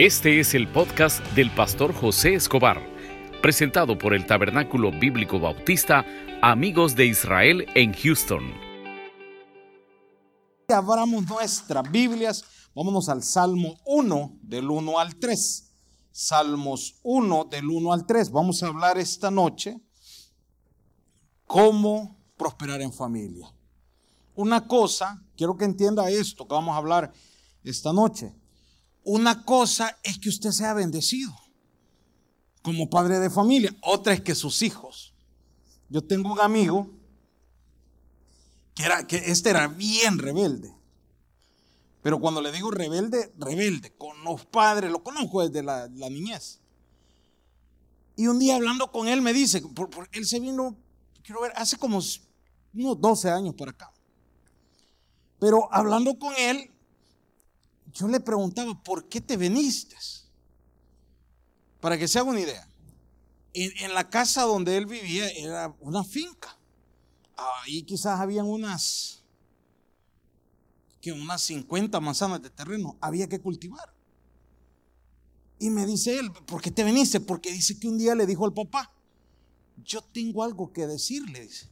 Este es el podcast del pastor José Escobar, presentado por el Tabernáculo Bíblico Bautista Amigos de Israel en Houston. Abramos nuestras Biblias, vámonos al Salmo 1 del 1 al 3. Salmos 1 del 1 al 3. Vamos a hablar esta noche cómo prosperar en familia. Una cosa, quiero que entienda esto que vamos a hablar esta noche. Una cosa es que usted sea bendecido como padre de familia, otra es que sus hijos. Yo tengo un amigo que era que este era bien rebelde. Pero cuando le digo rebelde, rebelde, con los padres, lo conozco desde la, niñez. Y un día hablando con él me dice, él se vino, quiero ver, hace como unos 12 años por acá. Pero hablando con él, yo le preguntaba, ¿por qué te viniste? Para que se haga una idea. En, la casa donde él vivía era una finca. Ahí quizás habían unas, que unas 50 manzanas de terreno. Había que cultivar. Y me dice él, ¿por qué te viniste? Porque dice que un día le dijo al papá, yo tengo algo que decirle, dice.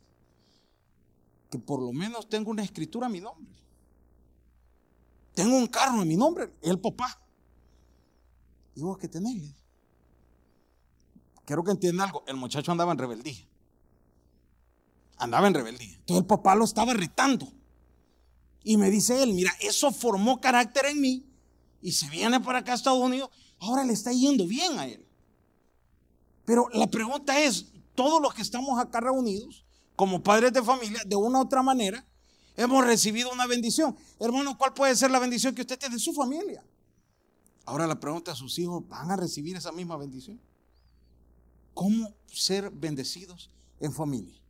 Que por lo menos tengo una escritura a mi nombre. Tengo un carro en mi nombre, el papá. ¿Y vos qué tenés? Quiero que entienda algo. El muchacho andaba en rebeldía. Andaba en rebeldía. Entonces el papá lo estaba irritando. Y me dice él, mira, eso formó carácter en mí. Y se viene para acá a Estados Unidos. Ahora le está yendo bien a él. Pero la pregunta es, todos los que estamos acá reunidos, como padres de familia, de una u otra manera, hemos recibido una bendición. Hermano, ¿cuál puede ser la bendición que usted tiene en su familia? Ahora la pregunta a sus hijos, ¿van a recibir esa misma bendición? ¿Cómo ser bendecidos en familia?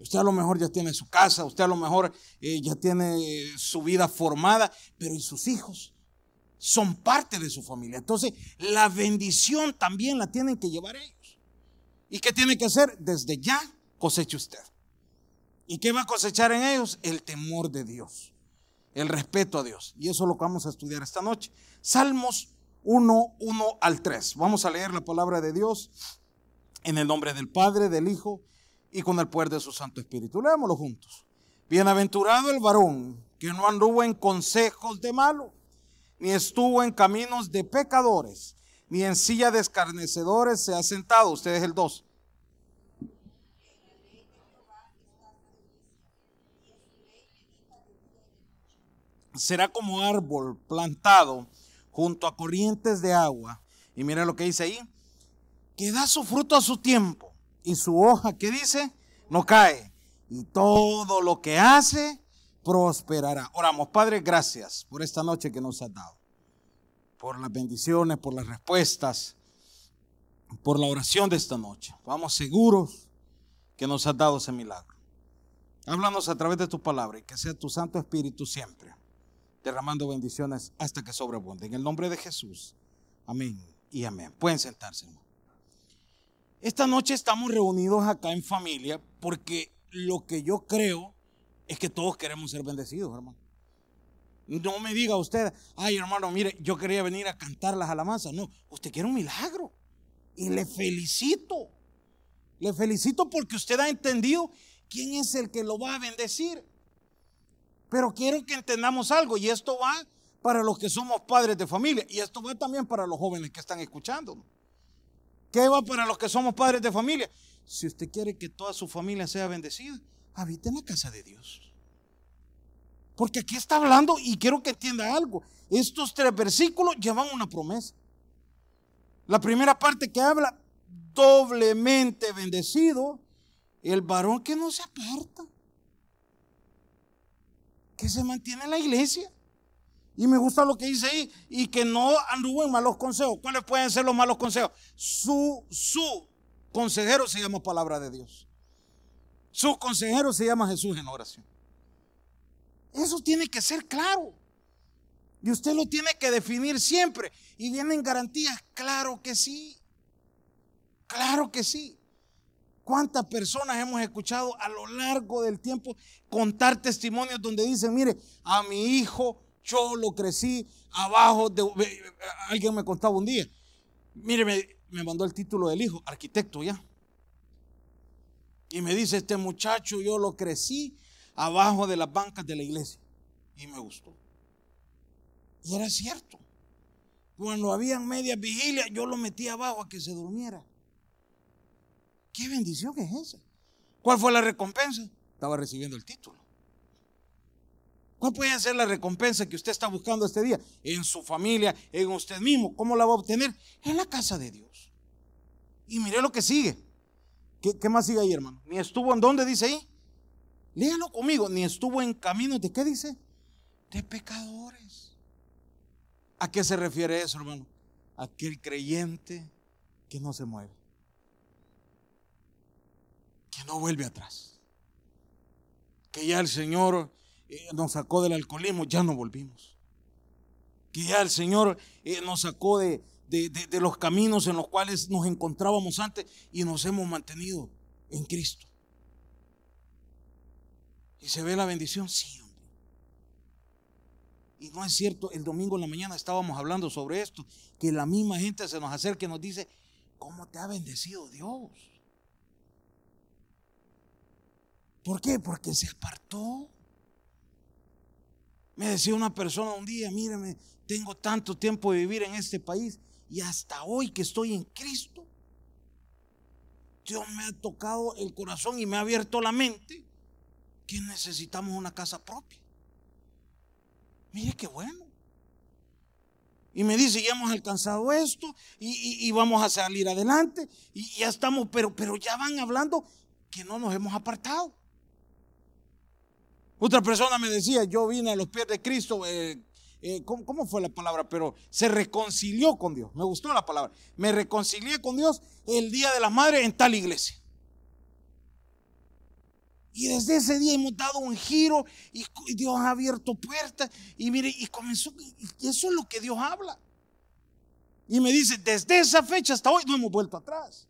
Usted a lo mejor ya tiene su casa, usted a lo mejor eh, ya tiene su vida formada, pero ¿y sus hijos? Son parte de su familia. Entonces, la bendición también la tienen que llevar ellos. ¿Y qué tiene que hacer? Desde ya coseche usted. ¿Y qué va a cosechar en ellos? El temor de Dios, el respeto a Dios. Y eso es lo que vamos a estudiar esta noche. Salmos 1, 1 al 3. Vamos a leer la palabra de Dios en el nombre del Padre, del Hijo y con el poder de su Santo Espíritu. Leámoslo juntos. Bienaventurado el varón que no anduvo en consejos de malo, ni estuvo en caminos de pecadores, ni en silla de escarnecedores se ha sentado. Usted es el 2 será como árbol plantado junto a corrientes de agua. Y mira lo que dice ahí, que da su fruto a su tiempo y su hoja, que dice? No cae. Y todo lo que hace prosperará. Oramos, Padre, gracias por esta noche que nos has dado. Por las bendiciones, por las respuestas, por la oración de esta noche. Vamos seguros que nos has dado ese milagro. Háblanos a través de tu palabra y que sea tu Santo Espíritu siempre derramando bendiciones hasta que sobreabunde. En el nombre de Jesús. Amén y amén. Pueden sentarse. Esta noche estamos reunidos acá en familia porque lo que yo creo es que todos queremos ser bendecidos, hermano. No me diga usted, ay hermano, mire, yo quería venir a cantar las alabanzas. No, usted quiere un milagro. Y le felicito. Le felicito porque usted ha entendido quién es el que lo va a bendecir. Pero quiero que entendamos algo y esto va para los que somos padres de familia y esto va también para los jóvenes que están escuchando. ¿Qué va para los que somos padres de familia? Si usted quiere que toda su familia sea bendecida, habite en la casa de Dios. Porque aquí está hablando y quiero que entienda algo. Estos tres versículos llevan una promesa. La primera parte que habla, doblemente bendecido, el varón que no se aparta que se mantiene en la iglesia. Y me gusta lo que dice ahí, y que no anduvo en malos consejos. ¿Cuáles pueden ser los malos consejos? Su, su consejero se llama palabra de Dios. Su consejero se llama Jesús en oración. Eso tiene que ser claro. Y usted lo tiene que definir siempre. Y vienen garantías. Claro que sí. Claro que sí. ¿Cuántas personas hemos escuchado a lo largo del tiempo contar testimonios donde dicen, mire, a mi hijo Yo lo crecí abajo de... Alguien me contaba un día. Mire, me, mandó el título del hijo, arquitecto ya. Y me dice, este muchacho yo lo crecí abajo de las bancas de la iglesia. Y me gustó. Y era cierto. Cuando habían medias vigilias, yo lo metí abajo a que se durmiera. ¿Qué bendición es esa? ¿Cuál fue la recompensa? Estaba recibiendo el título. ¿Cuál puede ser la recompensa que usted está buscando este día? En su familia, en usted mismo. ¿Cómo la va a obtener? En la casa de Dios. Y mire lo que sigue. ¿Qué, más sigue ahí, hermano? Ni estuvo en dónde dice ahí. Léalo conmigo. Ni estuvo en camino de qué dice? De pecadores. ¿A qué se refiere eso, hermano? Aquel creyente que no se mueve. Que no vuelve atrás. Que ya el Señor eh, nos sacó del alcoholismo, ya no volvimos. Que ya el Señor eh, nos sacó de, de, los caminos en los cuales nos encontrábamos antes y nos hemos mantenido en Cristo. ¿Y se ve la bendición? Sí. Y no es cierto, el domingo en la mañana estábamos hablando sobre esto, que la misma gente se nos acerca y nos dice, ¿cómo te ha bendecido Dios? ¿Por qué? Porque se apartó. Me decía una persona un día, mírame, tengo tanto tiempo de vivir en este país y hasta hoy que estoy en Cristo, Dios me ha tocado el corazón y me ha abierto la mente que necesitamos una casa propia. Mire qué bueno. Y me dice, ya hemos alcanzado esto y, vamos a salir adelante y ya estamos, pero, pero ya van hablando que no nos hemos apartado. Otra persona me decía, yo vine a los pies de Cristo, eh, eh, ¿cómo, fue la palabra? Pero se reconcilió con Dios. Me gustó la palabra. Me reconcilié con Dios el día de la madre en tal iglesia. Y desde ese día hemos dado un giro y Dios ha abierto puertas. Y mire, y comenzó, eso es lo que Dios habla. Y me dice, desde esa fecha hasta hoy no hemos vuelto atrás.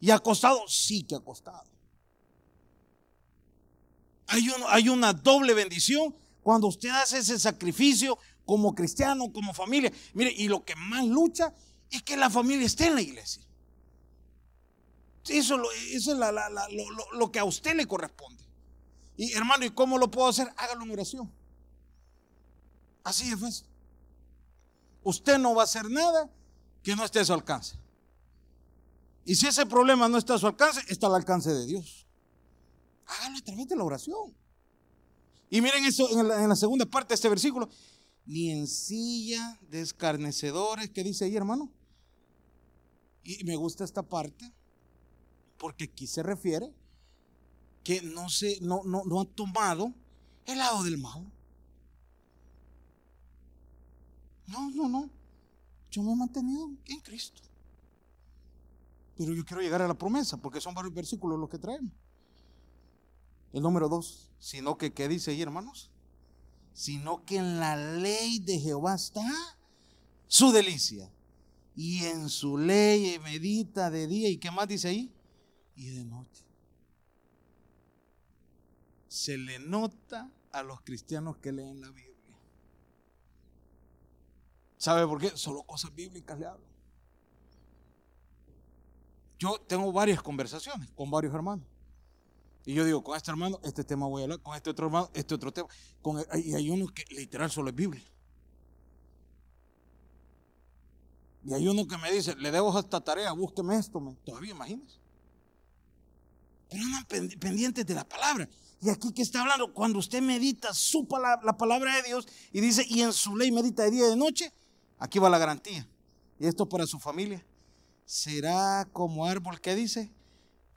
Y ha costado, sí que ha costado. Hay, una doble bendición cuando usted hace ese sacrificio como cristiano, como familia. Mire, y lo que más lucha es que la familia esté en la iglesia. Eso, es lo, que a usted le corresponde. Y hermano, ¿y cómo lo puedo hacer? Hágalo en oración. Así es fácil. Usted no va a hacer nada que no esté a su alcance. Y si ese problema no está a su alcance, está al alcance de Dios. Háganlo a través de la oración. Y miren eso en la, segunda parte de este versículo. Ni en silla de escarnecedores, ¿qué dice ahí, hermano? Y me gusta esta parte porque aquí se refiere que no, se, no, no, no ha tomado el lado del mal. No, no, no. Yo me he mantenido en Cristo. Pero yo quiero llegar a la promesa porque son varios versículos los que traemos. El número dos, sino que, ¿qué dice ahí, hermanos? Sino que en la ley de Jehová está su delicia. Y en su ley medita de día. ¿Y qué más dice ahí? Y de noche. Se le nota a los cristianos que leen la Biblia. ¿Sabe por qué? Solo cosas bíblicas le hablo. Yo tengo varias conversaciones con varios hermanos. Y yo digo, con este hermano, este tema voy a hablar, con este otro hermano, este otro tema. y hay uno que literal solo es Biblia. Y hay uno que me dice, le debo esta tarea, búsqueme esto. Todavía imagínese. Pero andan pendientes de la palabra. Y aquí que está hablando, cuando usted medita su palabra, la palabra de Dios y dice, y en su ley medita de día y de noche, aquí va la garantía. Y esto para su familia. Será como árbol que dice,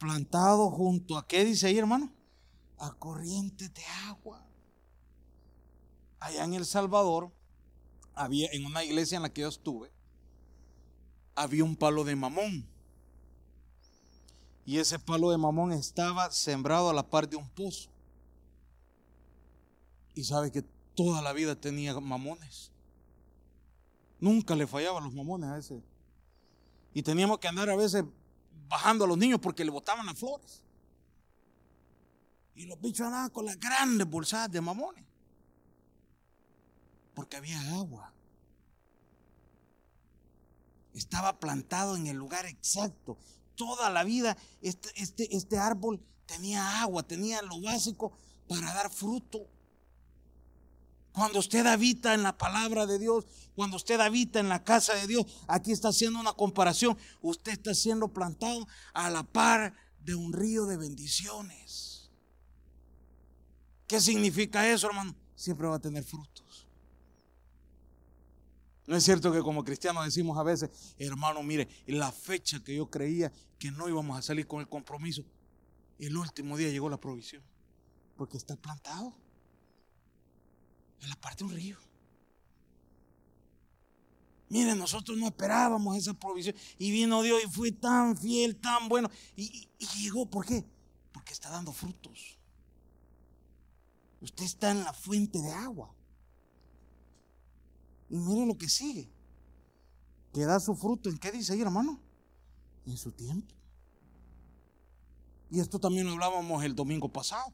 plantado junto a qué dice ahí, hermano? A corrientes de agua. Allá en El Salvador, había en una iglesia en la que yo estuve, había un palo de mamón. Y ese palo de mamón estaba sembrado a la par de un pozo. Y sabe que toda la vida tenía mamones. Nunca le fallaban los mamones a ese. Y teníamos que andar a veces bajando a los niños porque le botaban las flores. Y los bichos andaban con las grandes bolsadas de mamones. Porque había agua. Estaba plantado en el lugar exacto. Toda la vida este, este, este árbol tenía agua, tenía lo básico para dar fruto. Cuando usted habita en la palabra de Dios, cuando usted habita en la casa de Dios, aquí está haciendo una comparación. Usted está siendo plantado a la par de un río de bendiciones. ¿Qué significa eso, hermano? Siempre va a tener frutos. No es cierto que como cristianos decimos a veces, hermano, mire, la fecha que yo creía que no íbamos a salir con el compromiso, el último día llegó la provisión, porque está plantado en la parte de un río. Miren, nosotros no esperábamos esa provisión y vino Dios y fue tan fiel, tan bueno. Y, llegó, ¿por qué? Porque está dando frutos. Usted está en la fuente de agua. Y mire lo que sigue. Que da su fruto. ¿En qué dice ahí, hermano? En su tiempo. Y esto también lo hablábamos el domingo pasado.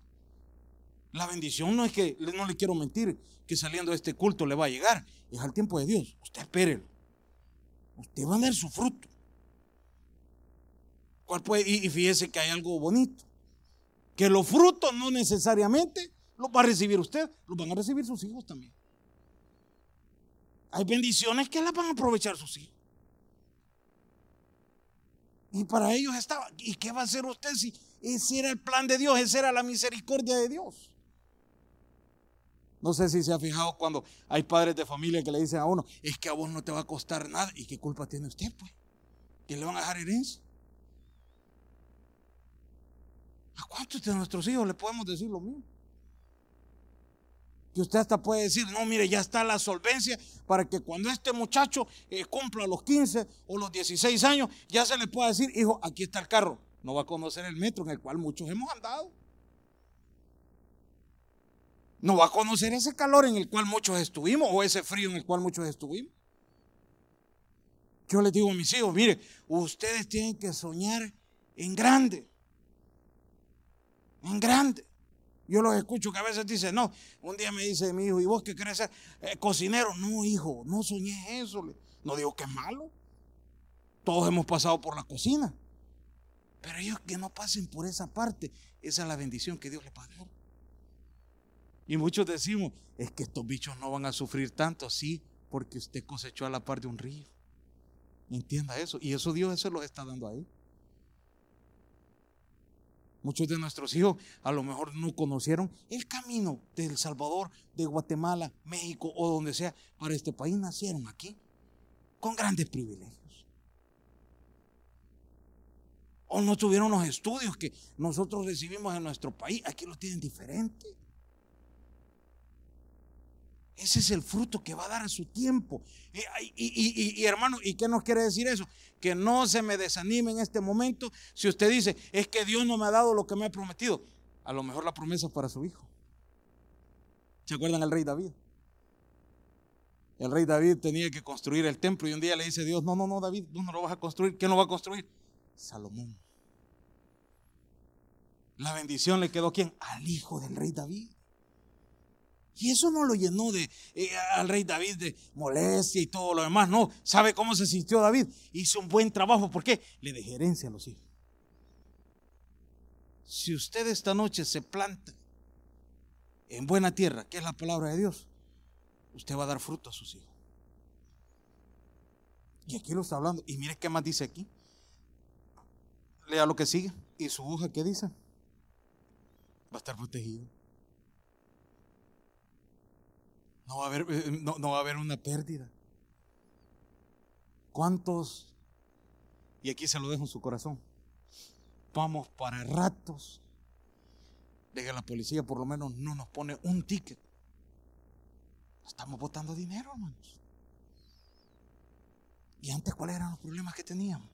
La bendición no es que, no le quiero mentir, que saliendo de este culto le va a llegar. Es al tiempo de Dios. Usted espere. Usted va a dar su fruto. ¿Cuál puede? Y, fíjese que hay algo bonito. Que los frutos no necesariamente los va a recibir usted, los van a recibir sus hijos también. Hay bendiciones que las van a aprovechar sus hijos. Y para ellos estaba. ¿Y qué va a hacer usted si ese era el plan de Dios, esa era la misericordia de Dios? No sé si se ha fijado cuando hay padres de familia que le dicen a uno, es que a vos no te va a costar nada. ¿Y qué culpa tiene usted, pues? ¿Que le van a dejar herencia? ¿A cuántos de nuestros hijos le podemos decir lo mismo? Que usted hasta puede decir, no, mire, ya está la solvencia para que cuando este muchacho eh, cumpla los 15 o los 16 años, ya se le pueda decir, hijo, aquí está el carro. No va a conocer el metro en el cual muchos hemos andado. No va a conocer ese calor en el cual muchos estuvimos o ese frío en el cual muchos estuvimos. Yo les digo a mis hijos, mire, ustedes tienen que soñar en grande. En grande. Yo los escucho que a veces dicen, no, un día me dice mi hijo, ¿y vos qué querés ser? Eh, cocinero. No, hijo, no soñé eso. No digo que es malo. Todos hemos pasado por la cocina. Pero ellos que no pasen por esa parte, esa es la bendición que Dios les va a dar. Y muchos decimos, es que estos bichos no van a sufrir tanto, sí, porque usted cosechó a la par de un río. Entienda eso. Y eso Dios se lo está dando ahí. Muchos de nuestros hijos a lo mejor no conocieron el camino del Salvador, de Guatemala, México o donde sea para este país. Nacieron aquí con grandes privilegios. O no tuvieron los estudios que nosotros recibimos en nuestro país. Aquí lo tienen diferente. Ese es el fruto que va a dar a su tiempo. Y, hermano, ¿y qué nos quiere decir eso? Que no se me desanime en este momento si usted dice, es que Dios no me ha dado lo que me ha prometido. A lo mejor la promesa es para su hijo. ¿Se acuerdan al rey David? El rey David tenía que construir el templo y un día le dice Dios, no, no, no, David, vos no lo vas a construir. ¿Quién lo va a construir? Salomón. La bendición le quedó a quién? Al hijo del rey David. Y eso no lo llenó de eh, al rey David de molestia y todo lo demás. No, ¿sabe cómo se sintió David? Hizo un buen trabajo. ¿Por qué? Le dejé herencia a los hijos. Si usted esta noche se planta en buena tierra, que es la palabra de Dios, usted va a dar fruto a sus hijos. Y aquí lo está hablando. Y mire qué más dice aquí. Lea lo que sigue. ¿Y su hoja qué dice? Va a estar protegido. No va a haber, eh, no, va a haber una pérdida. ¿Cuántos? Y aquí se lo dejo en su corazón. Vamos para ratos de que la policía por lo menos no nos pone un ticket. Estamos botando dinero, hermanos. ¿Y antes cuáles eran los problemas que teníamos?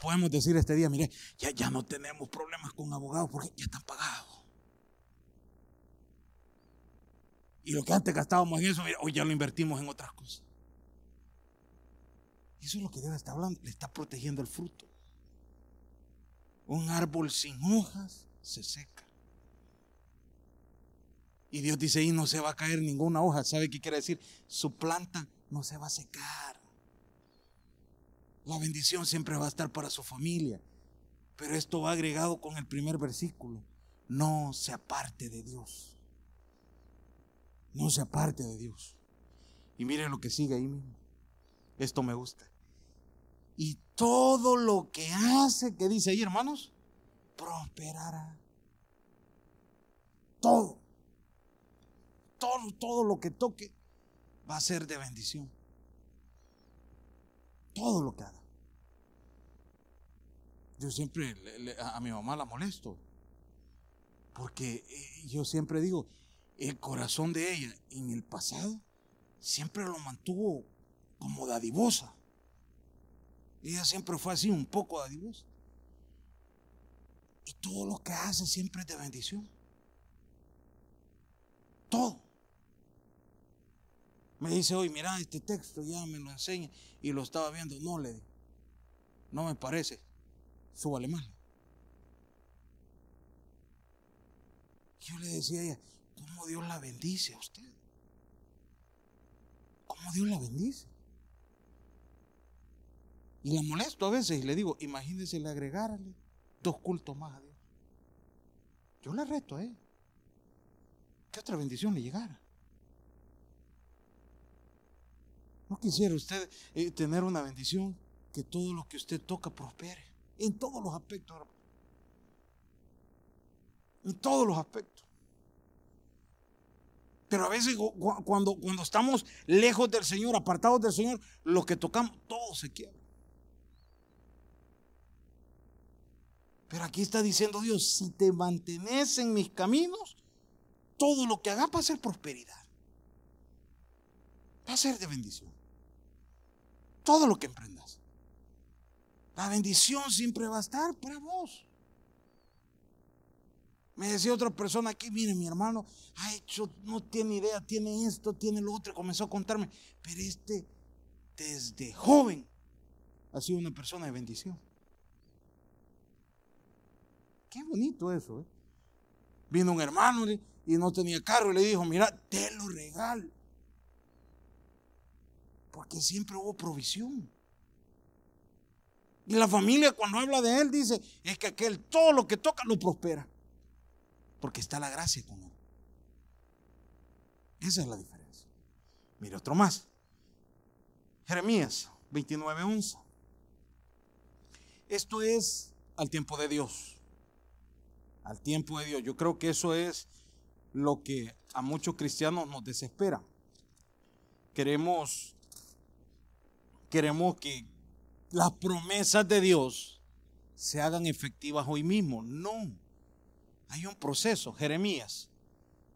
Podemos decir este día, mire, ya, ya no tenemos problemas con abogados porque ya están pagados. Y lo que antes gastábamos en eso, hoy ya lo invertimos en otras cosas. Eso es lo que Dios está hablando. Le está protegiendo el fruto. Un árbol sin hojas se seca. Y Dios dice, y no se va a caer ninguna hoja. ¿Sabe qué quiere decir? Su planta no se va a secar. La bendición siempre va a estar para su familia. Pero esto va agregado con el primer versículo. No se aparte de Dios. No se aparte de Dios. Y miren lo que sigue ahí mismo. Esto me gusta. Y todo lo que hace, que dice ahí, hermanos, prosperará. Todo. Todo, todo lo que toque va a ser de bendición. Todo lo que haga. Yo siempre a mi mamá la molesto. Porque eh, yo siempre digo, el corazón de ella en el pasado siempre lo mantuvo como dadivosa. Ella siempre fue así, un poco dadivosa. Y todo lo que hace siempre es de bendición. Todo. Me dice hoy, mira este texto, ya me lo enseña. Y lo estaba viendo. No le no me parece. Súbale más. Yo le decía a ella, ¿cómo Dios la bendice a usted? ¿Cómo Dios la bendice? Y la molesto a veces y le digo, imagínese le agregarle dos cultos más a Dios. Yo le reto a él. ¿Qué otra bendición le llegara? ¿No quisiera usted eh, tener una bendición que todo lo que usted toca prospere? En todos los aspectos, En todos los aspectos. Pero a veces cuando, cuando estamos lejos del Señor, apartados del Señor, lo que tocamos, todo se quiebra. Pero aquí está diciendo Dios, si te mantenés en mis caminos, todo lo que hagas va a ser prosperidad. Va a ser de bendición. Todo lo que emprendas. La bendición siempre va a estar para vos. Me decía otra persona aquí, mire mi hermano, ha hecho, no tiene idea, tiene esto, tiene lo otro, comenzó a contarme, pero este desde joven ha sido una persona de bendición. Qué bonito eso. ¿eh? Vino un hermano y no tenía carro y le dijo, mira, te lo regalo. Porque siempre hubo provisión. Y la familia cuando habla de él dice, es que aquel todo lo que toca lo prospera. Porque está la gracia con él. Esa es la diferencia. Mire otro más. Jeremías 29:11. Esto es al tiempo de Dios al tiempo de Dios. Yo creo que eso es lo que a muchos cristianos nos desespera. Queremos, queremos que las promesas de Dios se hagan efectivas hoy mismo. No, hay un proceso. Jeremías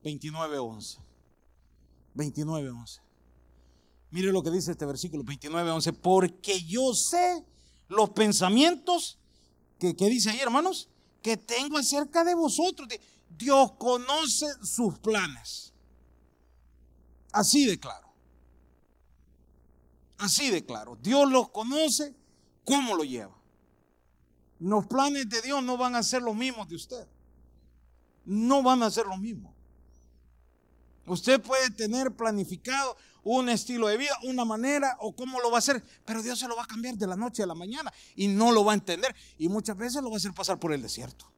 29.11. 29.11. Mire lo que dice este versículo 29.11. Porque yo sé los pensamientos que, dice ahí, hermanos que tengo acerca de vosotros. Dios conoce sus planes. Así de claro. Así de claro. Dios los conoce, cómo lo lleva. Los planes de Dios no van a ser los mismos de usted. No van a ser los mismos. Usted puede tener planificado un estilo de vida, una manera o cómo lo va a hacer, pero Dios se lo va a cambiar de la noche a la mañana y no lo va a entender y muchas veces lo va a hacer pasar por el desierto.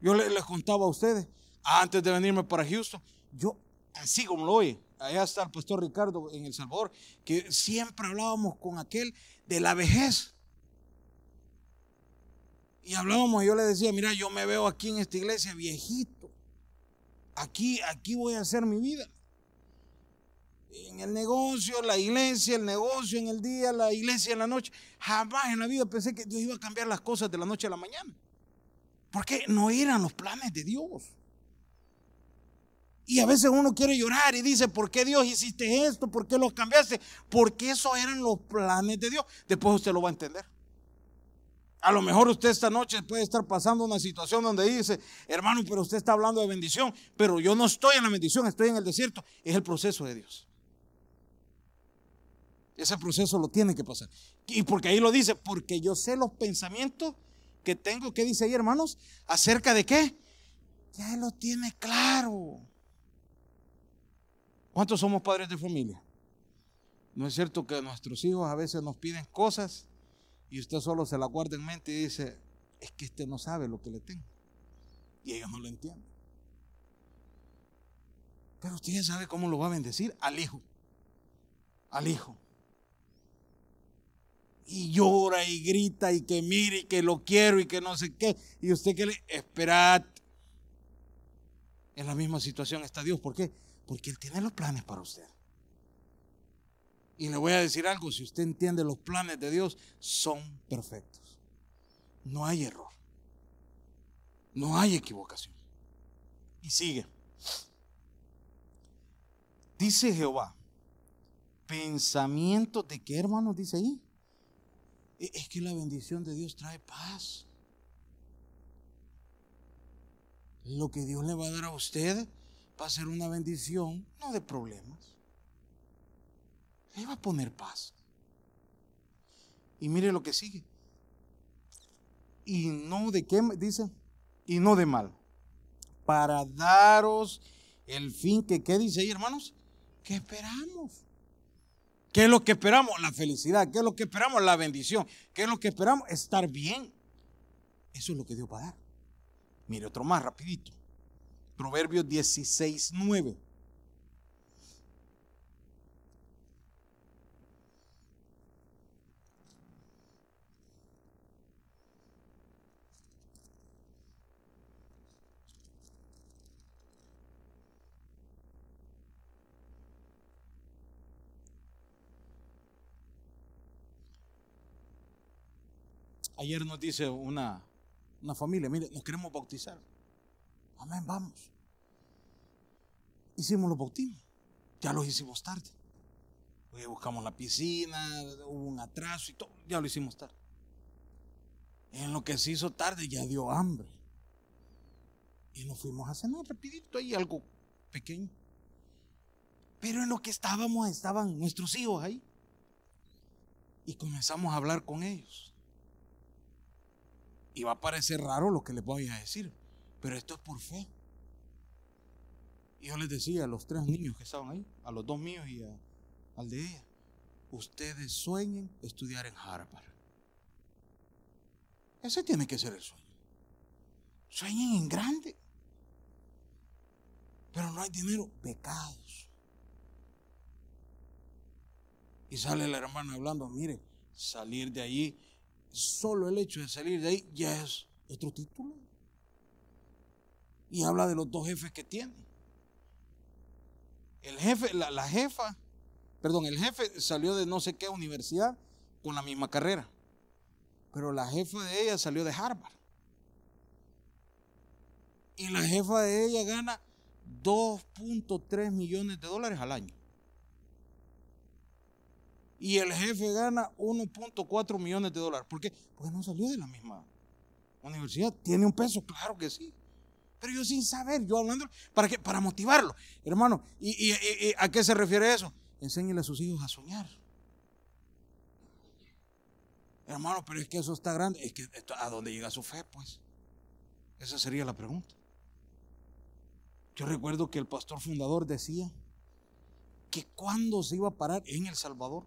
Yo les, contaba a ustedes, antes de venirme para Houston, yo, así como lo oye, allá está el pastor Ricardo en El Salvador, que siempre hablábamos con aquel de la vejez. Y hablábamos, yo le decía, mira, yo me veo aquí en esta iglesia viejito. Aquí, aquí voy a hacer mi vida en el negocio, la iglesia, el negocio en el día, la iglesia en la noche. Jamás en la vida pensé que Dios iba a cambiar las cosas de la noche a la mañana. Porque no eran los planes de Dios. Y a veces uno quiere llorar y dice, ¿por qué Dios hiciste esto? ¿Por qué lo cambiaste? Porque esos eran los planes de Dios. Después usted lo va a entender. A lo mejor usted esta noche puede estar pasando una situación donde dice, hermano, pero usted está hablando de bendición, pero yo no estoy en la bendición, estoy en el desierto. Es el proceso de Dios. Ese proceso lo tiene que pasar. Y porque ahí lo dice, porque yo sé los pensamientos que tengo, ¿qué dice ahí, hermanos? ¿Acerca de qué? Ya lo tiene claro. ¿Cuántos somos padres de familia? ¿No es cierto que nuestros hijos a veces nos piden cosas y usted solo se la guarda en mente y dice, es que este no sabe lo que le tengo? Y ellos no lo entienden. Pero usted ya sabe cómo lo va a bendecir al hijo. Al hijo. Y llora y grita y que mire y que lo quiero y que no sé qué. Y usted que le, esperad. En la misma situación está Dios. ¿Por qué? Porque Él tiene los planes para usted. Y le voy a decir algo, si usted entiende los planes de Dios, son perfectos. No hay error. No hay equivocación. Y sigue. Dice Jehová, pensamiento de qué hermanos dice ahí. E, es que la bendición de Dios trae paz. Lo que Dios le va a dar a usted va a ser una bendición, no de problemas le va a poner paz. Y mire lo que sigue. Y no de qué, dice, y no de mal. Para daros el fin que, ¿qué dice ahí, hermanos? Que esperamos. ¿Qué es lo que esperamos? La felicidad. ¿Qué es lo que esperamos? La bendición. ¿Qué es lo que esperamos? Estar bien. Eso es lo que Dios va a dar. Mire otro más rapidito. Proverbios 16, 9. Ayer nos dice una, una familia, mire, nos queremos bautizar. Amén, vamos. Hicimos los bautismos. Ya los hicimos tarde. Buscamos la piscina, hubo un atraso y todo. Ya lo hicimos tarde. En lo que se hizo tarde ya dio hambre. Y nos fuimos a cenar rapidito ahí, algo pequeño. Pero en lo que estábamos, estaban nuestros hijos ahí. Y comenzamos a hablar con ellos. Y va a parecer raro lo que les voy a decir, pero esto es por fe. Y yo les decía a los tres niños que estaban ahí, a los dos míos y al de ella, ustedes sueñen estudiar en Harvard. Ese tiene que ser el sueño. Sueñen en grande. Pero no hay dinero, pecados. Y sale la hermana hablando, mire, salir de allí solo el hecho de salir de ahí ya es otro título. Y habla de los dos jefes que tiene. El jefe, la, jefa, perdón, el jefe salió de no sé qué universidad con la misma carrera. Pero la jefa de ella salió de Harvard. Y la jefa de ella gana 2.3 millones de dólares al año y el jefe gana 1.4 millones de dólares. ¿Por qué? Porque no salió de la misma universidad. ¿Tiene un peso? Claro que sí. Pero yo sin saber, yo hablando, ¿para qué? Para motivarlo. Hermano, ¿y, a qué se refiere eso? Enséñele a sus hijos a soñar. Hermano, pero es que eso está grande. Es que ¿a dónde llega su fe? Pues esa sería la pregunta. Yo recuerdo que el pastor fundador decía que cuando se iba a parar en El Salvador,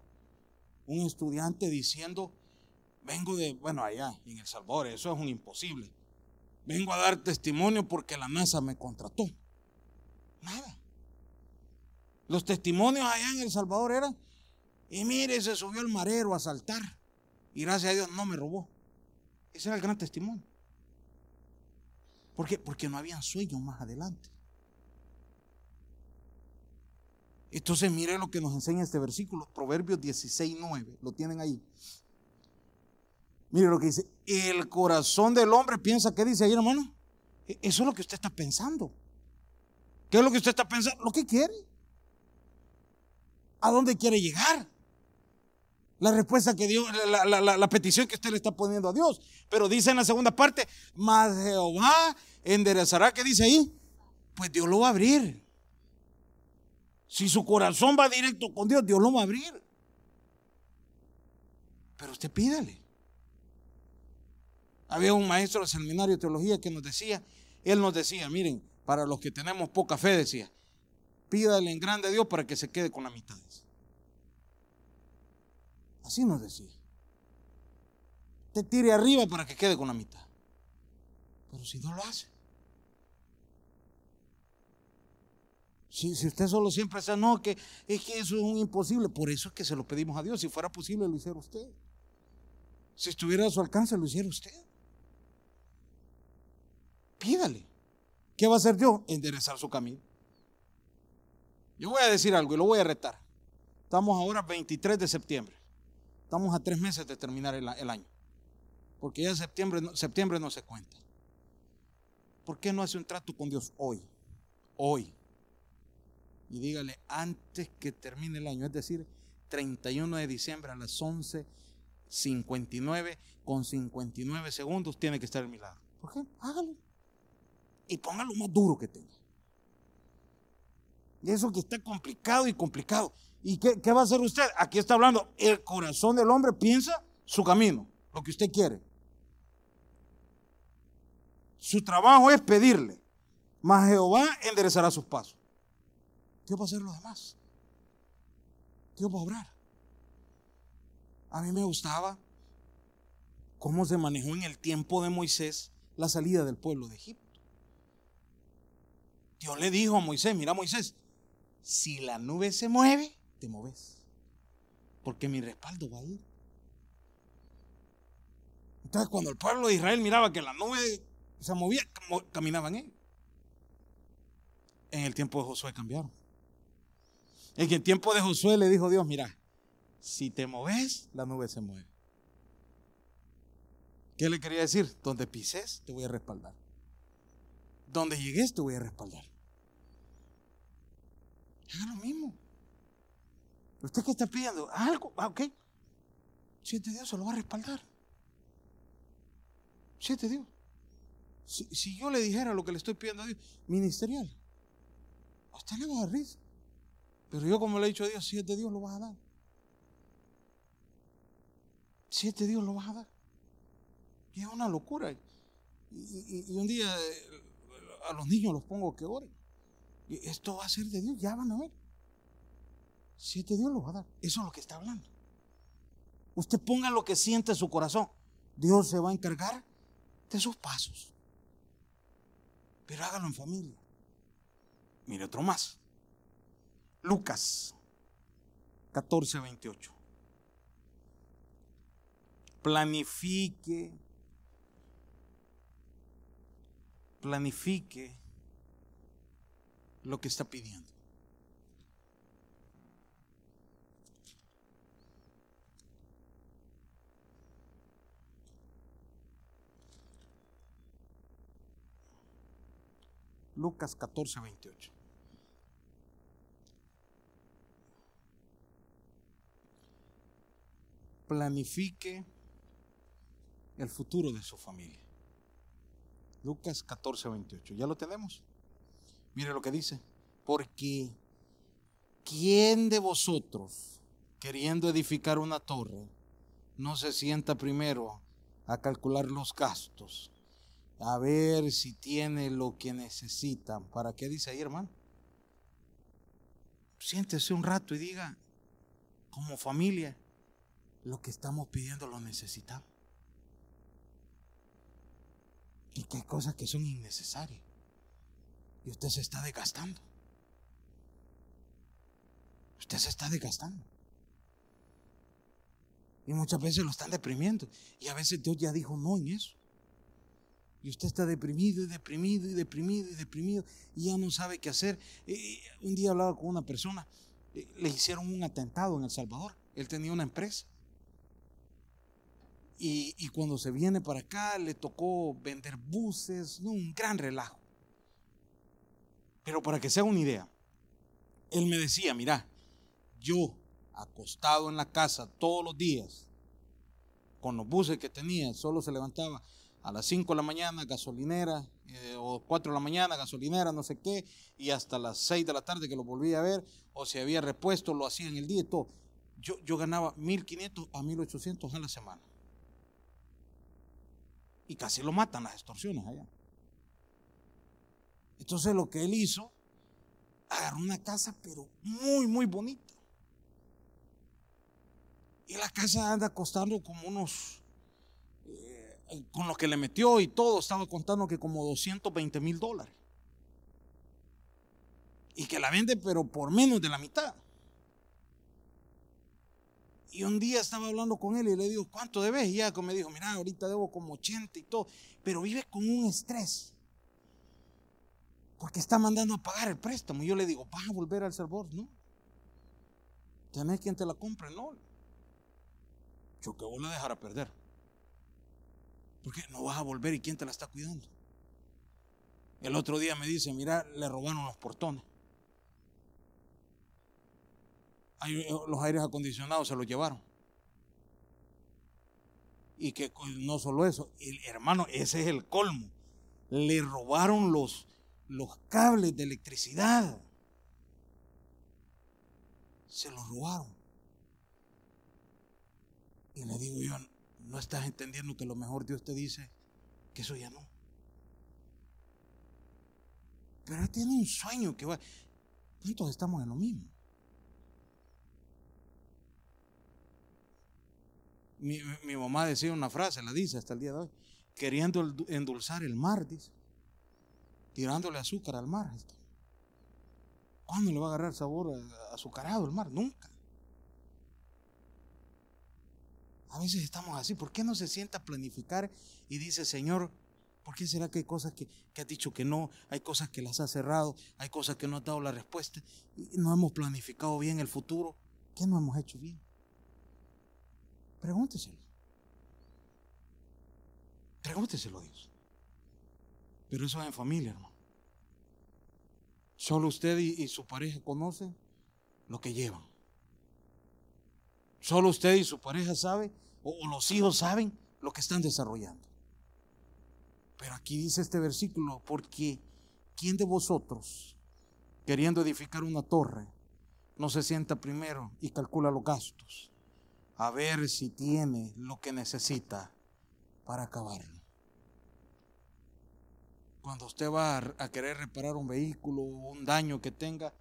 un estudiante diciendo, vengo de, bueno, allá en El Salvador, eso es un imposible. Vengo a dar testimonio porque la NASA me contrató. Nada. Los testimonios allá en El Salvador eran, y mire, se subió el marero a saltar. Y gracias a Dios no me robó. Ese era el gran testimonio. ¿Por qué? Porque no habían sueños más adelante. Entonces mire lo que nos enseña este versículo, Proverbios 16, 9, lo tienen ahí. Mire lo que dice, el corazón del hombre piensa, ¿qué dice ahí hermano? E, eso es lo que usted está pensando. ¿Qué es lo que usted está pensando? Lo que quiere. ¿A dónde quiere llegar? La respuesta que dio, la, petición que usted le está poniendo a Dios. Pero dice en la segunda parte, mas Jehová enderezará, ¿qué dice ahí? Pues Dios lo va a abrir. Si su corazón va directo con Dios, Dios lo va a abrir. Pero usted pídale. Había un maestro de seminario de teología que nos decía Él nos decía, miren, para los que tenemos poca fe, decía, pídale en grande a Dios para que se quede con la mitad. Así nos decía. Te tire arriba para que quede con la mitad. Pero si no lo hace. Si, usted solo siempre dice, no, que es que eso es un imposible. Por eso es que se lo pedimos a Dios. Si fuera posible, lo hiciera usted. Si estuviera a su alcance, lo hiciera usted. Pídale. ¿Qué va a hacer Dios? Enderezar su camino. Yo voy a decir algo y lo voy a retar. Estamos ahora 23 de septiembre. Estamos a tres meses de terminar el, año. Porque ya septiembre, septiembre no se cuenta. ¿Por qué no hace un trato con Dios hoy? Hoy. Y dígale, antes que termine el año, es decir, 31 de diciembre a las 11.59 con 59 segundos, tiene que estar el milagro. ¿Por qué? Hágalo y ponga lo más duro que tenga. Y eso que está complicado y complicado. ¿Y qué, qué, va a hacer usted? Aquí está hablando, el corazón del hombre piensa su camino, lo que usted quiere. Su trabajo es pedirle, mas Jehová enderezará sus pasos. Dios va a hacer lo demás. Dios va a obrar. A mí me gustaba cómo se manejó en el tiempo de Moisés la salida del pueblo de Egipto. Dios le dijo a Moisés, mira Moisés, si la nube se mueve, te mueves. Porque mi respaldo va a ir. Entonces cuando el pueblo de Israel miraba que la nube se movía, caminaban ellos. En el tiempo de Josué cambiaron. En el tiempo de Josué le dijo Dios, mira, si te moves, la nube se mueve. ¿Qué le quería decir? Donde pises, te voy a respaldar. Donde llegues, te voy a respaldar. Haga lo mismo. ¿Usted qué está pidiendo? Algo, ah, ok. Siete Dios se lo va a respaldar. Siete Dios. Si, yo le dijera lo que le estoy pidiendo a Dios, ministerial, usted le va a dar risa. Pero yo, como le he dicho a Dios, siete Dios lo vas a dar. Siete Dios lo vas a dar. Y es una locura. Y, y, y un día eh, a los niños los pongo que oren esto va a ser de Dios, ya van a ver. Siete Dios lo va a dar. Eso es lo que está hablando. Usted ponga lo que siente en su corazón. Dios se va a encargar de sus pasos. Pero hágalo en familia. Mire otro más. Lucas 14, 28. Planifique. Planifique lo que está pidiendo. Lucas 14, 28. Planifique el futuro de su familia. Lucas 14, 28. ¿Ya lo tenemos? Mire lo que dice. Porque ¿quién de vosotros, queriendo edificar una torre, no se sienta primero a calcular los gastos, a ver si tiene lo que necesitan? ¿Para qué dice ahí, hermano? Siéntese un rato y diga, como familia, lo que estamos pidiendo lo necesitamos. Y qué cosas que son innecesarias. Y usted se está desgastando. Usted se está desgastando. Y muchas veces lo están deprimiendo. Y a veces Dios ya dijo no en eso. Y usted está deprimido y deprimido y deprimido y deprimido y ya no sabe qué hacer. un día hablaba con una persona, le hicieron un atentado en El Salvador. Él tenía una empresa. Y, cuando se viene para acá le tocó vender buses, un gran relajo. Pero para que sea una idea, él me decía, mira, yo acostado en la casa todos los días, con los buses que tenía, solo se levantaba a las 5 de la mañana, gasolinera, eh, o 4 de la mañana, gasolinera, no sé qué, y hasta las 6 de la tarde que lo volvía a ver, o si había repuesto, lo hacía en el día y todo. Yo, yo ganaba 1.500 a 1.800 a la semana. Y casi lo matan las extorsiones allá. Entonces lo que él hizo, agarró una casa, pero muy, muy bonita. Y la casa anda costando como unos, eh, con lo que le metió y todo, estaba contando que como 220 mil dólares. Y que la vende, pero por menos de la mitad. Y un día estaba hablando con él y le digo, ¿cuánto debes? Y ya me dijo, mira, ahorita debo como 80 y todo, pero vive con un estrés. Porque está mandando a pagar el préstamo. Y yo le digo, vas a volver al servor, ¿no? Tenés quien te la compre, no. Yo que vos la dejar a perder. Porque no vas a volver y quién te la está cuidando. El otro día me dice, mira, le robaron los portones. Eh, los aires acondicionados se los llevaron. Y que no solo eso, hermano, ese es el colmo. Le robaron los, los cables de electricidad. Se los robaron. Y le digo yo, no estás entendiendo que lo mejor Dios te dice que eso ya no. Pero él tiene un sueño que va. ¿Cuántos estamos en lo mismo? Mi, mamá decía una frase, la dice hasta el día de hoy, queriendo endulzar el mar, dice, tirándole azúcar al mar. ¿Cuándo le va a agarrar sabor azucarado el mar? Nunca. A veces estamos así. ¿Por qué no se sienta a planificar y dice, Señor, ¿por qué será que hay cosas que, que has dicho que no? Hay cosas que las has cerrado, hay cosas que no has dado la respuesta y no hemos planificado bien el futuro. ¿Qué no hemos hecho bien? Pregúnteselo. Pregúnteselo a Dios. Pero eso es en familia, hermano. Solo usted y, su pareja conocen lo que llevan. Solo usted y su pareja saben, o, o los hijos saben lo que están desarrollando. Pero aquí dice este versículo, porque ¿quién de vosotros, queriendo edificar una torre, no se sienta primero y calcula los gastos? A ver si tiene lo que necesita para acabarlo. Cuando usted va a querer reparar un vehículo o un daño que tenga,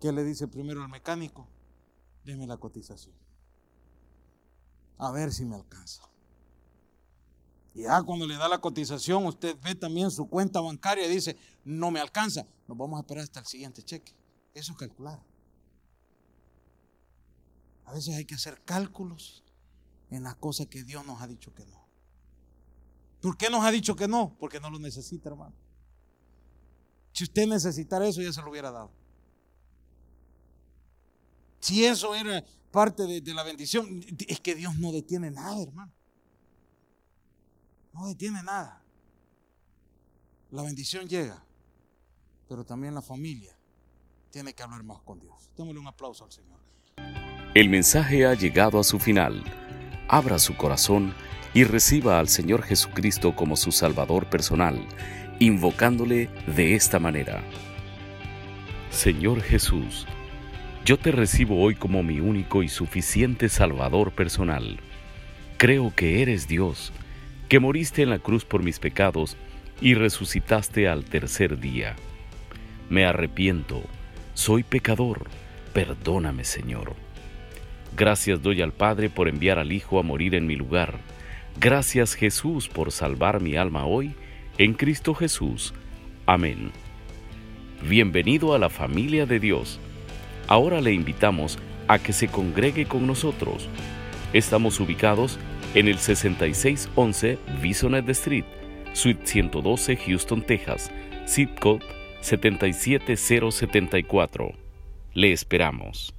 ¿qué le dice primero al mecánico? Deme la cotización. A ver si me alcanza. Y ya cuando le da la cotización, usted ve también su cuenta bancaria y dice, no me alcanza. Nos vamos a esperar hasta el siguiente cheque. Eso es calcular. A veces hay que hacer cálculos en las cosas que Dios nos ha dicho que no. ¿Por qué nos ha dicho que no? Porque no lo necesita, hermano. Si usted necesitara eso, ya se lo hubiera dado. Si eso era parte de, la bendición, es que Dios no detiene nada, hermano. No detiene nada. La bendición llega, pero también la familia tiene que hablar más con Dios. Démosle un aplauso al Señor. El mensaje ha llegado a su final. Abra su corazón y reciba al Señor Jesucristo como su Salvador personal, invocándole de esta manera. Señor Jesús, yo te recibo hoy como mi único y suficiente Salvador personal. Creo que eres Dios, que moriste en la cruz por mis pecados y resucitaste al tercer día. Me arrepiento, soy pecador, perdóname Señor. Gracias doy al Padre por enviar al Hijo a morir en mi lugar. Gracias Jesús por salvar mi alma hoy en Cristo Jesús. Amén. Bienvenido a la familia de Dios. Ahora le invitamos a que se congregue con nosotros. Estamos ubicados en el 6611 Bisonet Street, Suite 112, Houston, Texas, zip code 77074. Le esperamos.